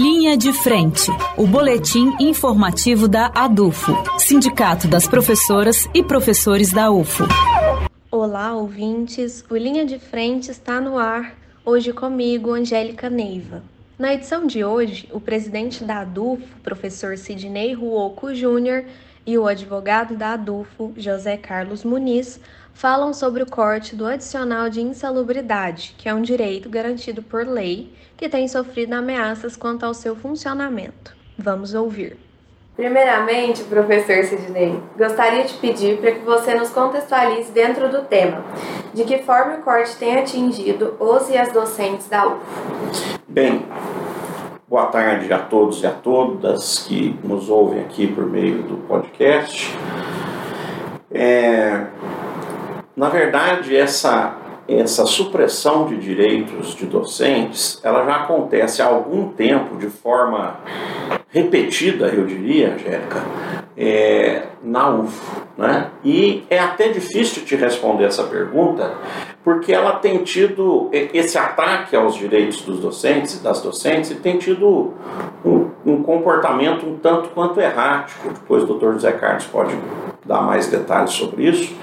Linha de Frente, o boletim informativo da ADUFO, Sindicato das Professoras e Professores da UFO. Olá, ouvintes. O Linha de Frente está no ar, hoje comigo, Angélica Neiva. Na edição de hoje, o presidente da ADUFO, professor Sidney Ruoco Júnior, e o advogado da ADUFO, José Carlos Muniz, falam sobre o corte do adicional de insalubridade, que é um direito garantido por lei que tem sofrido ameaças quanto ao seu funcionamento. Vamos ouvir. Primeiramente, professor Sidney, gostaria de pedir para que você nos contextualize dentro do tema, de que forma o corte tem atingido os e as docentes da UF. Bem, boa tarde a todos e a todas que nos ouvem aqui por meio do podcast. É, na verdade, essa, essa supressão de direitos de docentes, ela já acontece há algum tempo de forma repetida, eu diria, Angélica, é, na UFO. Né? E é até difícil te responder essa pergunta, porque ela tem tido esse ataque aos direitos dos docentes e das docentes e tem tido um, um comportamento um tanto quanto errático. Depois o doutor José Carlos pode dar mais detalhes sobre isso,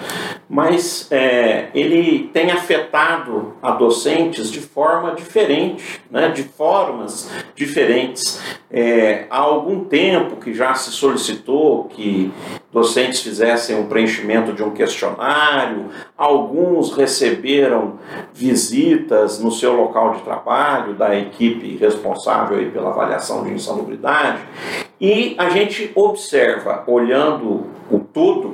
mas é, ele tem afetado a docentes de forma diferente, né, de formas diferentes. É, há algum tempo que já se solicitou que docentes fizessem o preenchimento de um questionário, alguns receberam visitas no seu local de trabalho da equipe responsável pela avaliação de insalubridade, e a gente observa, olhando todo,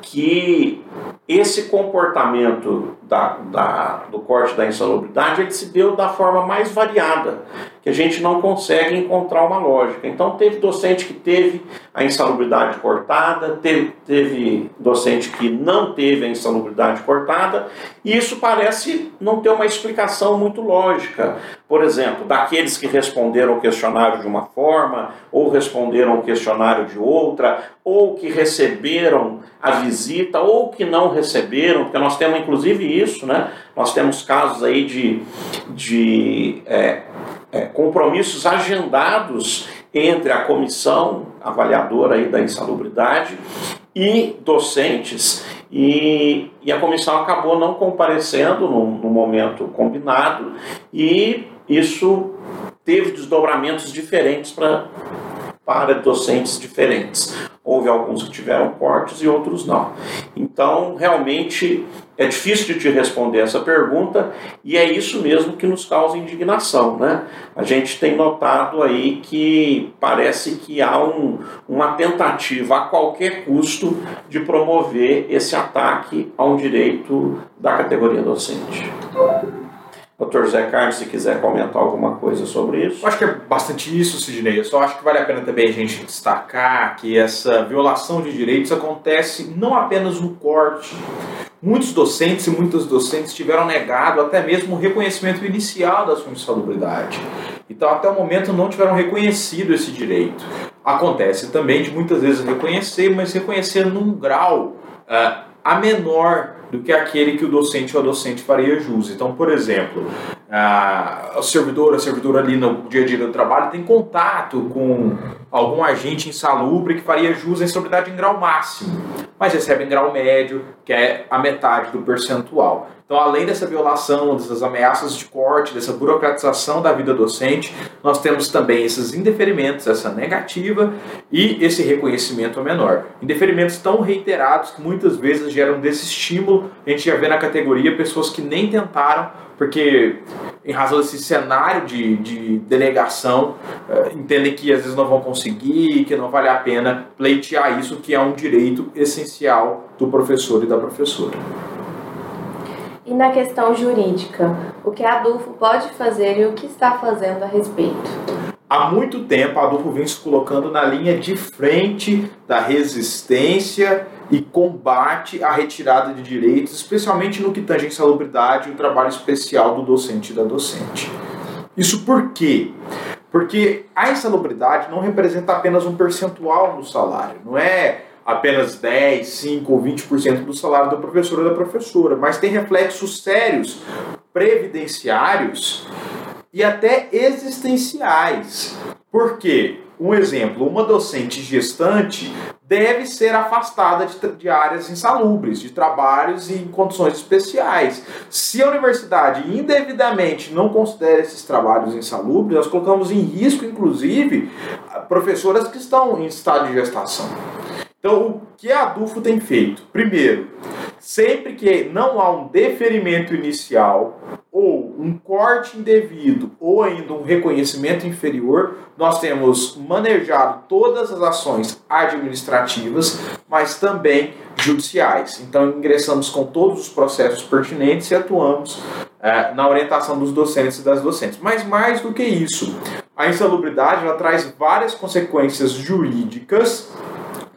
que esse comportamento da, da, do corte da insalubridade ele se deu da forma mais variada, que a gente não consegue encontrar uma lógica. Então, teve docente que teve a insalubridade cortada, teve, teve docente que não teve a insalubridade cortada, e isso parece não ter uma explicação muito lógica. Por exemplo, daqueles que responderam o questionário de uma forma, ou responderam o questionário de outra, ou que receberam a visita, ou que não receberam, porque nós temos inclusive isso, né? Nós temos casos aí de, de é, é, compromissos agendados entre a comissão avaliadora aí da insalubridade e docentes, e, e a comissão acabou não comparecendo no, no momento combinado, e isso teve desdobramentos diferentes para para docentes diferentes. Houve alguns que tiveram cortes e outros não. Então, realmente é difícil de te responder essa pergunta e é isso mesmo que nos causa indignação, né? A gente tem notado aí que parece que há um, uma tentativa a qualquer custo de promover esse ataque a um direito da categoria docente. Doutor Zé Carlos, se quiser comentar alguma coisa sobre isso. Eu acho que é bastante isso, Sidney. Eu só acho que vale a pena também a gente destacar que essa violação de direitos acontece não apenas no corte. Muitos docentes e muitas docentes tiveram negado até mesmo o reconhecimento inicial da sua insalubridade. Então, até o momento, não tiveram reconhecido esse direito. Acontece também de muitas vezes reconhecer, mas reconhecer num grau uh, a menor do que aquele que o docente ou a docente faria jus. Então, por exemplo, a, servidor, a servidora ali no dia a dia do trabalho tem contato com algum agente insalubre que faria jus à insalubridade em grau máximo, mas recebe em grau médio, que é a metade do percentual. Então, além dessa violação, dessas ameaças de corte, dessa burocratização da vida docente, nós temos também esses indeferimentos, essa negativa e esse reconhecimento menor. Indeferimentos tão reiterados que muitas vezes geram desestímulo. A gente já vê na categoria pessoas que nem tentaram, porque em razão desse cenário de, de denegação, uh, entendem que às vezes não vão conseguir, que não vale a pena pleitear isso, que é um direito essencial do professor e da professora. E na questão jurídica, o que a Adulfo pode fazer e o que está fazendo a respeito? Há muito tempo a Adulfo vem se colocando na linha de frente da resistência e combate à retirada de direitos, especialmente no que tange a insalubridade e o trabalho especial do docente e da docente. Isso por quê? Porque a insalubridade não representa apenas um percentual no salário, não é apenas 10, 5 ou 20% do salário da professora ou da professora, mas tem reflexos sérios previdenciários e até existenciais. Por quê? Um exemplo, uma docente gestante deve ser afastada de, de, áreas insalubres, de trabalhos em condições especiais. Se a universidade indevidamente não considera esses trabalhos insalubres, nós colocamos em risco, inclusive, professoras que estão em estado de gestação. Então, o que a ADUFO tem feito? Primeiro, sempre que não há um deferimento inicial ou um corte indevido ou ainda um reconhecimento inferior, nós temos manejado todas as ações administrativas, mas também judiciais. Então, ingressamos com todos os processos pertinentes e atuamos é, na orientação dos docentes e das docentes. Mas mais do que isso, a insalubridade ela traz várias consequências jurídicas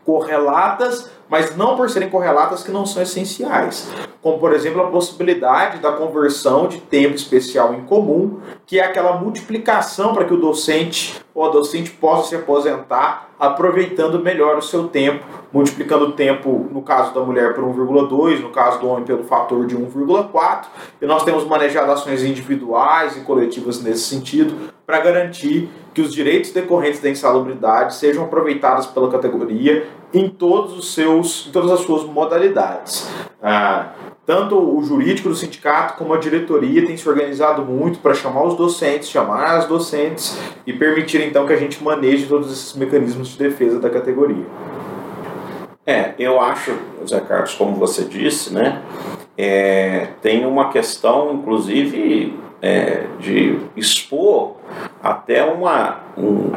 correlatas, mas não por serem correlatas que não são essenciais. Como, por exemplo, a possibilidade da conversão de tempo especial em comum, que é aquela multiplicação para que o docente ou a docente possa se aposentar aproveitando melhor o seu tempo, multiplicando o tempo, no caso da mulher, por 1,2, no caso do homem, pelo fator de 1,4. E nós temos manejado ações individuais e coletivas nesse sentido para garantir que os direitos decorrentes da insalubridade sejam aproveitados pela categoria em todos os seus, em todas as suas modalidades. Ah, tanto o jurídico do sindicato como a diretoria tem se organizado muito para chamar os docentes, chamar as docentes e permitir então que a gente maneje todos esses mecanismos de defesa da categoria. É, eu acho, Zé Carlos, como você disse, né, é, tem uma questão, inclusive, é, de expor até uma, um,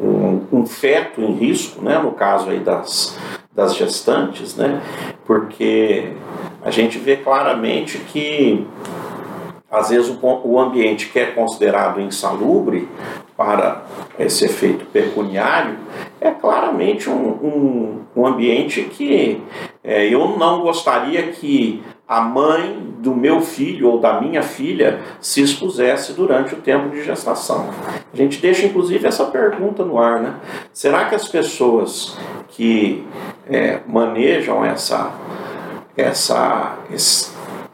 um, um, feto em risco, né, no caso aí das, das gestantes, né, porque a gente vê claramente que às vezes o, o ambiente que é considerado insalubre para esse efeito pecuniário é claramente um, um, um ambiente que é, eu não gostaria que a mãe do meu filho ou da minha filha se expusesse durante o tempo de gestação. A gente deixa inclusive essa pergunta no ar, né? Será que as pessoas que é, manejam essa, essa, esse,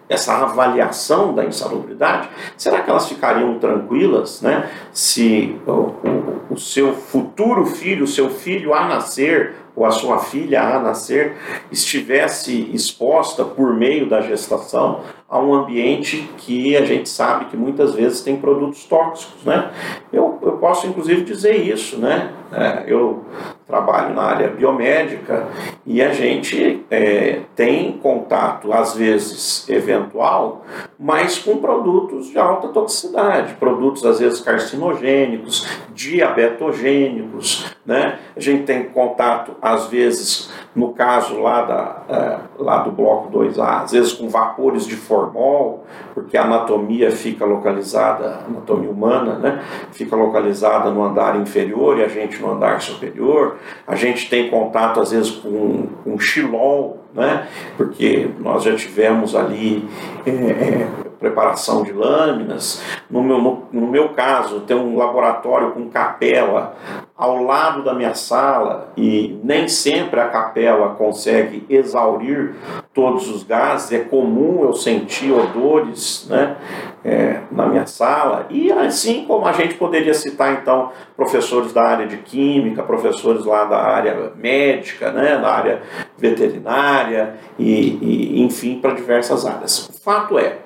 essa avaliação da insalubridade, será que elas ficariam tranquilas né, se o, o, o seu futuro filho, o seu filho a nascer, ou a sua filha a nascer estivesse exposta por meio da gestação a um ambiente que a gente sabe que muitas vezes tem produtos tóxicos, né? Eu, eu posso inclusive dizer isso, né? É, eu trabalho na área biomédica e a gente é, tem contato, às vezes eventual, mas com produtos de alta toxicidade, produtos às vezes carcinogênicos, diabetogênicos, né? A gente tem contato, às vezes, no caso lá, da, é, lá do bloco 2A, às vezes com vapores de formol, porque a anatomia fica localizada, a anatomia humana, né? Fica localizada no andar inferior e a gente no andar superior. A gente tem contato, às vezes, com, com xilol, né? porque nós já tivemos ali é, é, preparação de lâminas. No meu, no, no, meu caso, tem um laboratório com capela ao lado da minha sala e nem sempre a capela consegue exaurir todos os gases. É comum eu sentir odores né, é, na minha sala. E assim como a gente poderia citar, então, professores da área de química, professores lá da área médica, né, da área veterinária e, e enfim, para diversas áreas. O fato é,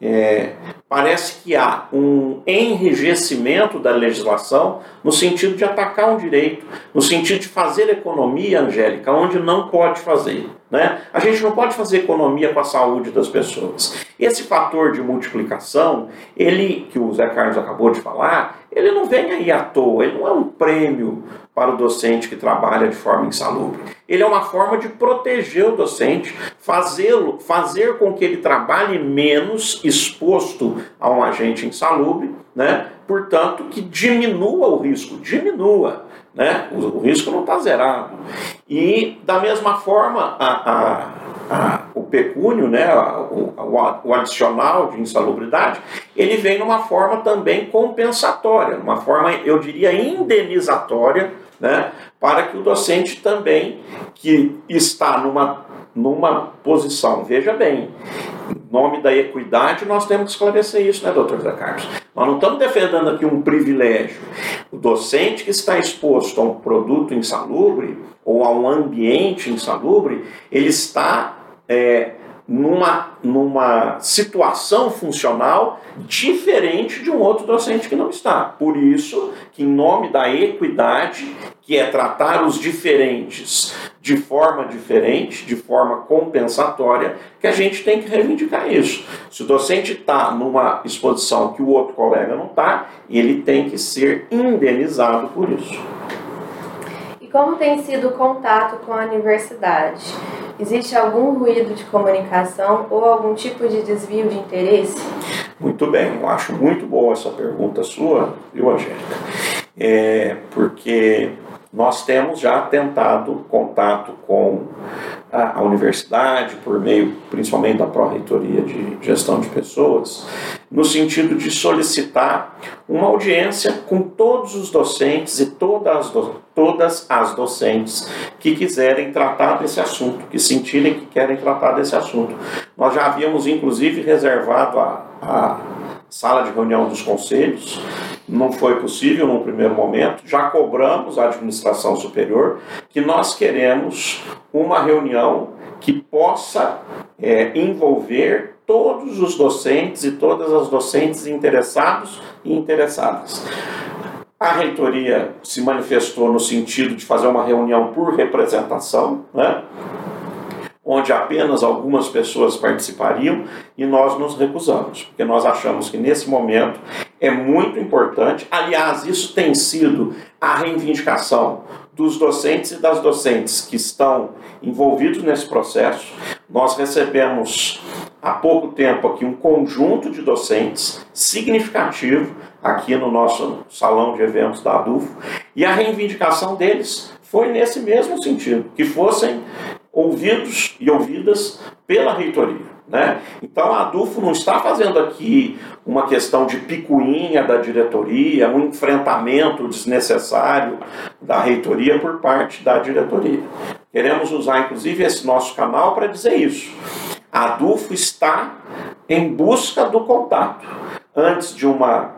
é, parece que há um enrijecimento da legislação no sentido de atacar um direito, no sentido de fazer economia, Angélica, onde não pode fazer. Né? A gente não pode fazer economia com a saúde das pessoas. Esse fator de multiplicação, ele que o Zé Carlos acabou de falar, ele não vem aí à toa, ele não é um prêmio para o docente que trabalha de forma insalubre. Ele é uma forma de proteger o docente, fazê-lo, fazer com que ele trabalhe menos exposto a um agente insalubre, né? portanto, que diminua o risco, diminua. Né? O, o risco não está zerado. E, da mesma forma, a, a, o pecúnio, né? O, o, adicional de insalubridade, ele vem numa forma também compensatória, numa forma, eu diria, indenizatória né, para que o docente também, que está numa, numa posição, veja bem, nome da equidade, nós temos que esclarecer isso, né, doutor Zé Carlos? Nós não estamos defendendo aqui um privilégio. O docente que está exposto a um produto insalubre ou a um ambiente insalubre, ele está é, numa, numa situação funcional diferente de um outro docente que não está. Por isso, que em nome da equidade, que é tratar os diferentes de forma diferente, de forma compensatória, que a gente tem que reivindicar isso. Se o docente está numa exposição que o outro colega não está, ele tem que ser indenizado por isso. Como tem sido o contato com a universidade? Existe algum ruído de comunicação ou algum tipo de desvio de interesse? Muito bem, eu acho muito boa essa pergunta sua, viu, Angélica? É, porque nós temos já tentado contato com a, a universidade, por meio principalmente da Pró-Reitoria de Gestão de Pessoas, no sentido de solicitar uma audiência com todos os docentes e todas as, todas as docentes que quiserem tratar desse assunto, que sentirem que querem tratar desse assunto. Nós já havíamos, inclusive, reservado a, a sala de reunião dos conselhos não foi possível num primeiro momento. Já cobramos à administração superior que nós queremos uma reunião que possa é, envolver todos os docentes e todas as docentes interessados e interessadas. A reitoria se manifestou no sentido de fazer uma reunião por representação, né? onde apenas algumas pessoas participariam e nós nos recusamos, porque nós achamos que nesse momento é muito importante. Aliás, isso tem sido a reivindicação dos docentes e das docentes que estão envolvidos nesse processo. Nós recebemos há pouco tempo aqui um conjunto de docentes significativo aqui no nosso salão de eventos da ADUFO e a reivindicação deles foi nesse mesmo sentido, que fossem ouvidos e ouvidas pela reitoria. Né? Então a ADUFO não está fazendo aqui uma questão de picuinha da diretoria, um enfrentamento desnecessário da reitoria por parte da diretoria. Queremos usar inclusive esse nosso canal para dizer isso. A ADUFO está em busca do contato antes de uma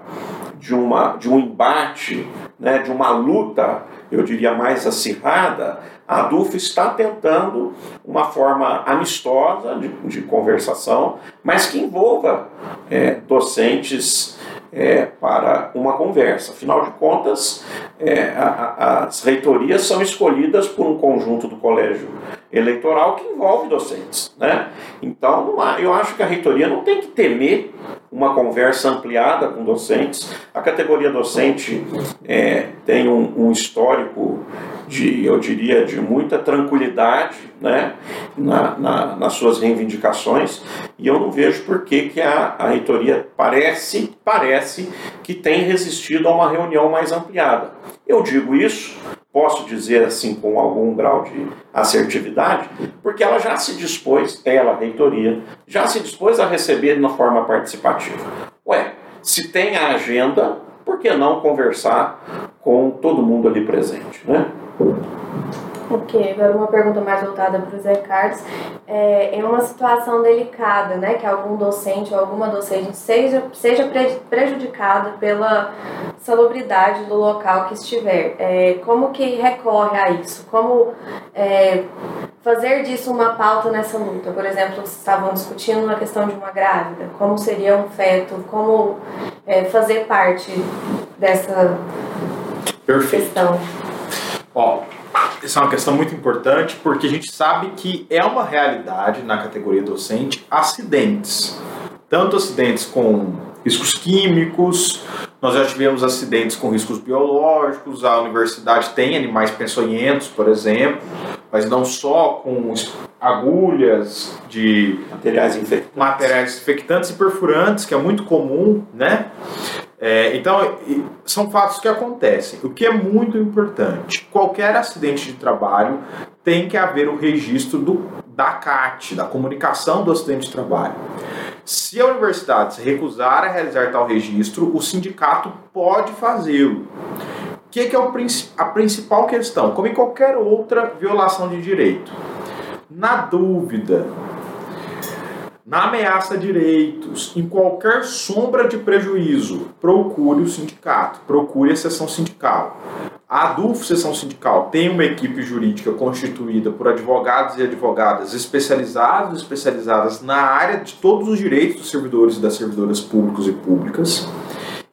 de uma de um embate, né, de uma luta, eu diria mais acirrada, a ADUF está tentando uma forma amistosa de, de conversação, mas que envolva é, docentes é, para uma conversa. Afinal de contas, é, a, a, as reitorias são escolhidas por um conjunto do colégio eleitoral que envolve docentes. Né? Então, eu acho que a reitoria não tem que temer uma conversa ampliada com docentes. A categoria docente é, tem um, um histórico de, eu diria, de muita tranquilidade né, na, na, nas suas reivindicações, e eu não vejo por que, que a, a reitoria parece, parece que tem resistido a uma reunião mais ampliada. Eu digo isso, posso dizer assim com algum grau de assertividade, porque ela já se dispôs, ela, a reitoria, já se dispôs a receber na forma participativa. Ué, se tem a agenda, por que não conversar com todo mundo ali presente, né? Ok, agora uma pergunta mais voltada para o Zé Carlos. É, em uma situação delicada, né, que algum docente ou alguma docente seja, seja prejudicado pela salubridade do local que estiver, é, como que recorre a isso? Como é, fazer disso uma pauta nessa luta? Por exemplo, vocês estavam discutindo a questão de uma grávida, como seria um feto, como é, fazer parte dessa Perfeito. questão? Ó, essa é uma questão muito importante porque a gente sabe que é uma realidade na categoria docente acidentes. Tanto acidentes com riscos químicos, nós já tivemos acidentes com riscos biológicos, a universidade tem animais peçonhentos, por exemplo, mas não só com agulhas de materiais infectantes, materiais infectantes e perfurantes, que é muito comum, né? É, então, são fatos que acontecem. O que é muito importante: qualquer acidente de trabalho tem que haver o registro do, da CAT, da comunicação do acidente de trabalho. Se a universidade se recusar a realizar tal registro, o sindicato pode fazê-lo. O que, que é o, a principal questão? Como em qualquer outra violação de direito. Na dúvida, na ameaça a direitos, em qualquer sombra de prejuízo, procure o sindicato, procure a seção sindical. A ADUF, seção sindical, tem uma equipe jurídica constituída por advogados e advogadas especializados especializadas na área de todos os direitos dos servidores e das servidoras públicos e públicas.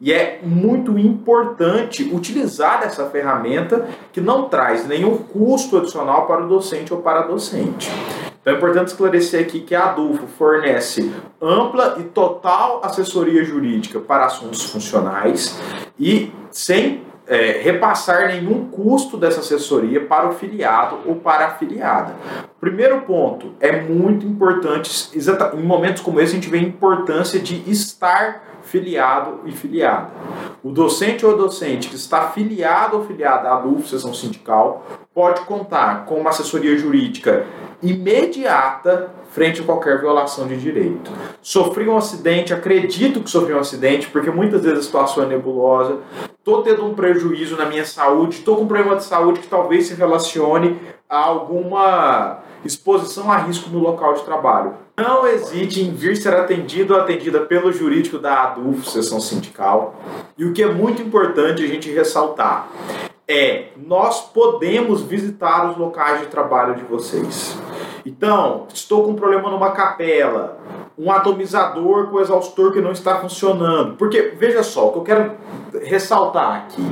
E é muito importante utilizar essa ferramenta que não traz nenhum custo adicional para o docente ou para a docente. Então é importante esclarecer aqui que a ADUFO fornece ampla e total assessoria jurídica para assuntos funcionais e sem é, repassar nenhum custo dessa assessoria para o filiado ou para a afiliada. Primeiro ponto, é muito importante, em momentos como esse, a gente vê a importância de estar filiado e filiada. O docente ou docente que está filiado ou filiada à DUF, sessão sindical, pode contar com uma assessoria jurídica imediata frente a qualquer violação de direito. Sofri um acidente, acredito que sofri um acidente, porque muitas vezes a situação é nebulosa, estou tendo um prejuízo na minha saúde, estou com um problema de saúde que talvez se relacione a alguma exposição a risco no local de trabalho. Não hesite em vir ser atendido ou atendida pelo jurídico da ADUF, sessão sindical. E o que é muito importante a gente ressaltar é nós podemos visitar os locais de trabalho de vocês. Então, estou com um problema numa capela, um atomizador com exaustor que não está funcionando. Porque, veja só, o que eu quero ressaltar aqui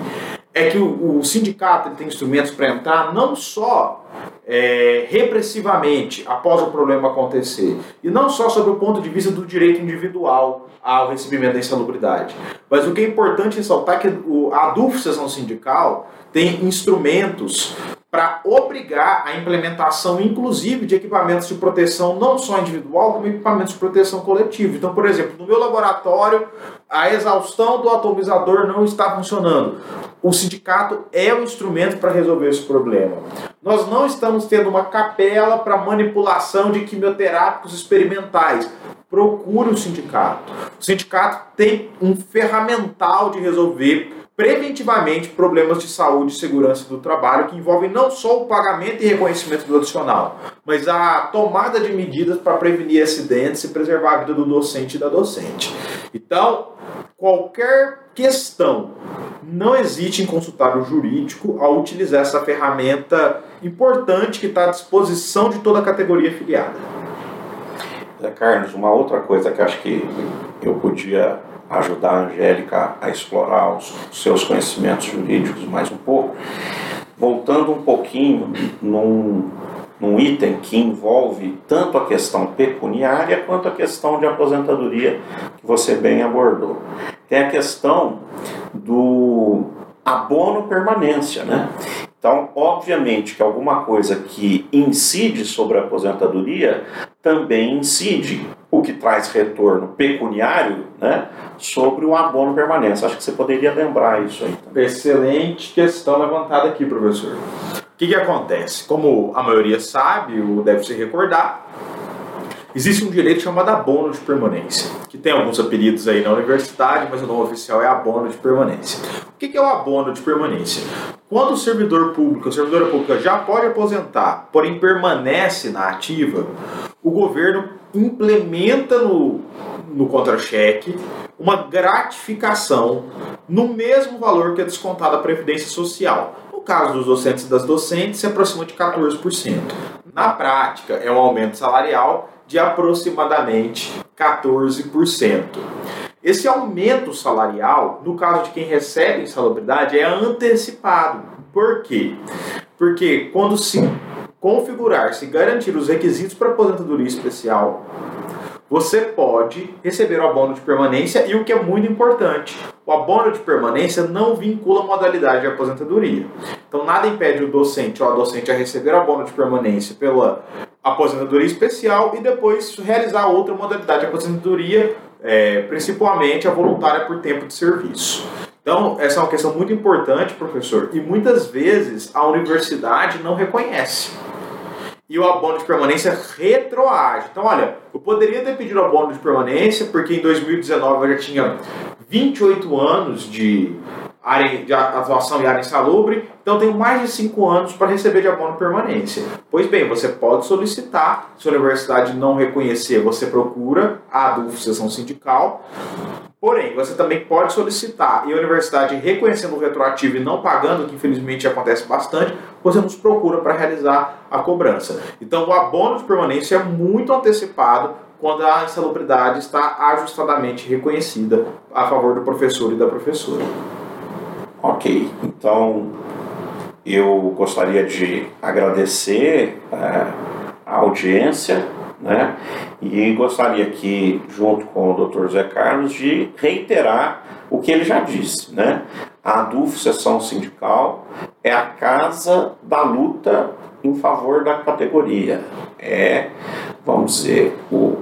é que o, o sindicato tem instrumentos para entrar não só é, repressivamente após o problema acontecer, e não só sob o ponto de vista do direito individual ao recebimento da insalubridade, mas o que é importante ressaltar é que a sessão sindical, tem instrumentos para obrigar a implementação, inclusive, de equipamentos de proteção não só individual, como equipamentos de proteção coletiva. Então, por exemplo, no meu laboratório, a exaustão do atomizador não está funcionando. O sindicato é o instrumento para resolver esse problema. Nós não estamos tendo uma capela para manipulação de quimioterápicos experimentais. Procure o sindicato. O sindicato tem um ferramental de resolver preventivamente problemas de saúde e segurança do trabalho que envolvem não só o pagamento e reconhecimento do adicional, mas a tomada de medidas para prevenir acidentes e preservar a vida do docente e da docente. Então, qualquer questão, não hesite em consultar o jurídico ao utilizar essa ferramenta importante que está à disposição de toda a categoria filiada. Carlos, uma outra coisa que acho que eu podia ajudar a Angélica a explorar os seus conhecimentos jurídicos mais um pouco, voltando um pouquinho num, num item que envolve tanto a questão pecuniária quanto a questão de aposentadoria, que você bem abordou. Tem a questão do abono permanência, né? Então, obviamente que alguma coisa que incide sobre a aposentadoria também incide o que traz retorno pecuniário né, sobre o abono permanência. Acho que você poderia lembrar isso aí. Também. Excelente questão levantada aqui, professor. O que, que acontece? Como a maioria sabe, ou deve se recordar, Existe um direito chamado abono de permanência, que tem alguns apelidos aí na universidade, mas o nome oficial é abono de permanência. O que é o abono de permanência? Quando o servidor público, a servidora pública já pode aposentar, porém permanece na ativa, o governo implementa no, no contra-cheque uma gratificação no mesmo valor que é descontado a Previdência Social. No caso dos docentes e das docentes, se aproxima de 14%. Na prática, é um aumento salarial de aproximadamente 14%. Esse aumento salarial, no caso de quem recebe insalubridade, é antecipado. Por quê? Porque quando se configurar, se garantir os requisitos para aposentadoria especial, você pode receber o abono de permanência e o que é muito importante, o abono de permanência não vincula a modalidade de aposentadoria. Então nada impede o docente ou a docente a receber o abono de permanência pela aposentadoria especial e depois realizar outra modalidade de aposentadoria, é, principalmente a voluntária por tempo de serviço. Então, essa é uma questão muito importante, professor, e muitas vezes a universidade não reconhece. E o abono de permanência retroage. Então, olha, eu poderia ter pedido abono de permanência porque em 2019 eu já tinha 28 anos de área de atuação e área insalubre, então tenho mais de 5 anos para receber de abono permanência. Pois bem, você pode solicitar, se a universidade não reconhecer, você procura a ADUF, sessão sindical, Porém, você também pode solicitar e a universidade reconhecendo o retroativo e não pagando, que infelizmente acontece bastante, você nos procura para realizar a cobrança. Então, o abono de permanência é muito antecipado quando a insalubridade está ajustadamente reconhecida a favor do professor e da professora. Ok, então eu gostaria de agradecer é, a audiência né? E gostaria aqui, junto com o Dr. Zé Carlos, de reiterar o que ele já disse. Né? A ADUF, Sessão Sindical, é a casa da luta em favor da categoria. É, vamos dizer, o,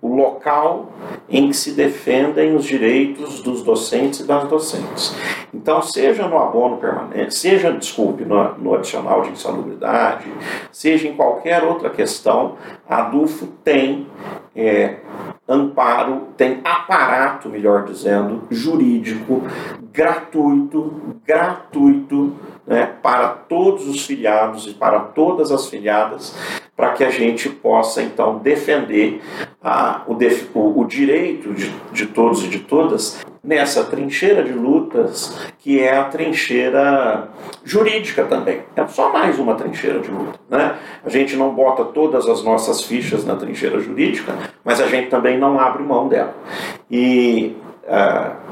o local em que se defendem os direitos dos docentes e das docentes. Então, seja no abono permanente, seja, desculpe, no, no adicional de insalubridade, seja em qualquer outra questão, a DUFO tem é, amparo, tem aparato, melhor dizendo, jurídico, gratuito, gratuito, né, para todos os filiados e para todas as filiadas, para que a gente possa então defender a, o, o, o direito de, de todos e de todas nessa trincheira de lutas que é a trincheira jurídica também. É só mais uma trincheira de luta. Né? A gente não bota todas as nossas fichas na trincheira jurídica, mas a gente também não abre mão dela. E. Uh,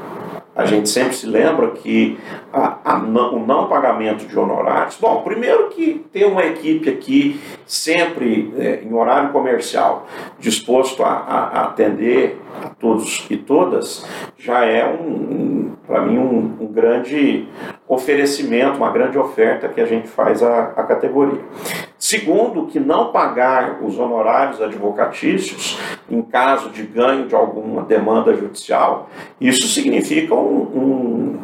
a gente sempre se lembra que a, a, o não pagamento de honorários. Bom, primeiro que ter uma equipe aqui sempre é, em horário comercial disposto a, a, atender a todos e todas já é um, um para mim um, um, grande oferecimento, uma grande oferta que a gente faz à, à categoria. Segundo, que não pagar os honorários advocatícios em caso de ganho de alguma demanda judicial, isso significa um, um,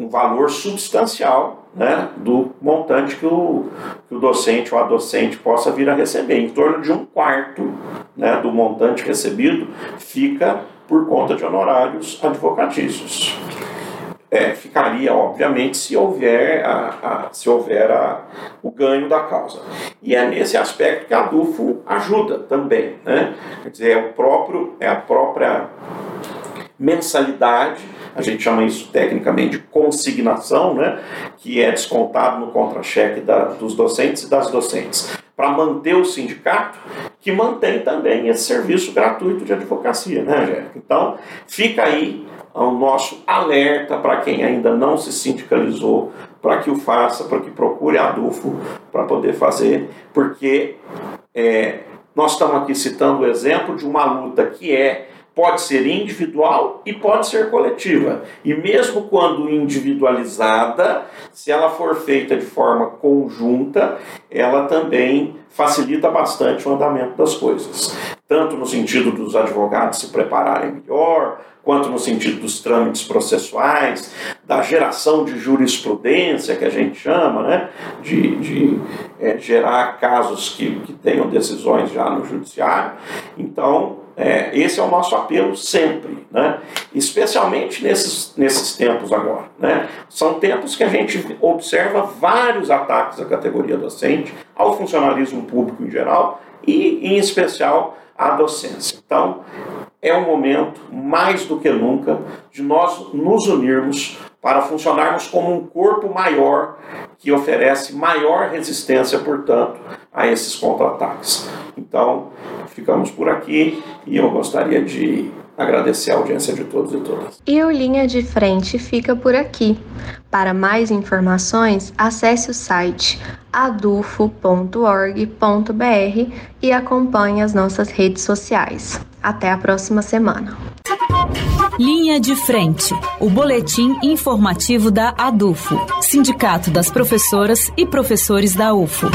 um valor substancial né, do montante que o, que o docente ou a docente possa vir a receber. Em torno de um quarto né, do montante recebido fica por conta de honorários advocatícios é, ficaria, obviamente, se houver, a, a, se houver a, o ganho da causa. E é nesse aspecto que a DUFO ajuda também. Né? Quer dizer, é, o próprio, é a própria mensalidade, a gente chama isso tecnicamente de consignação, né? que é descontado no contra-cheque dos docentes e das docentes, para manter o sindicato, que mantém também esse serviço gratuito de advocacia, né, Angélica? Então, fica aí ao nosso alerta para quem ainda não se sindicalizou, para que o faça, para que procure a DUFO para poder fazer, porque é, nós estamos aqui citando o exemplo de uma luta que é pode ser individual e pode ser coletiva. E mesmo quando individualizada, se ela for feita de forma conjunta, ela também facilita bastante o andamento das coisas. Tanto no sentido dos advogados se prepararem melhor, quanto no sentido dos trâmites processuais, da geração de jurisprudência, que a gente chama, né? de, de é, gerar casos que, que tenham decisões já no judiciário. Então, é, esse é o nosso apelo sempre, né? especialmente nesses, nesses tempos agora. Né? São tempos que a gente observa vários ataques à categoria docente, ao funcionalismo público em geral e, em especial, à docência. Então, é um momento, mais do que nunca, de nós nos unirmos para funcionarmos como um corpo maior que oferece maior resistência, portanto, a esses contra-ataques. Então, ficamos por aqui e eu gostaria de agradecer a audiência de todos e todas. E o Linha de Frente fica por aqui. Para mais informações, acesse o site adufo.org.br e acompanhe as nossas redes sociais. Até a próxima semana. Linha de Frente, o boletim informativo da ADUFO, Sindicato das Professoras e Professores da UFO.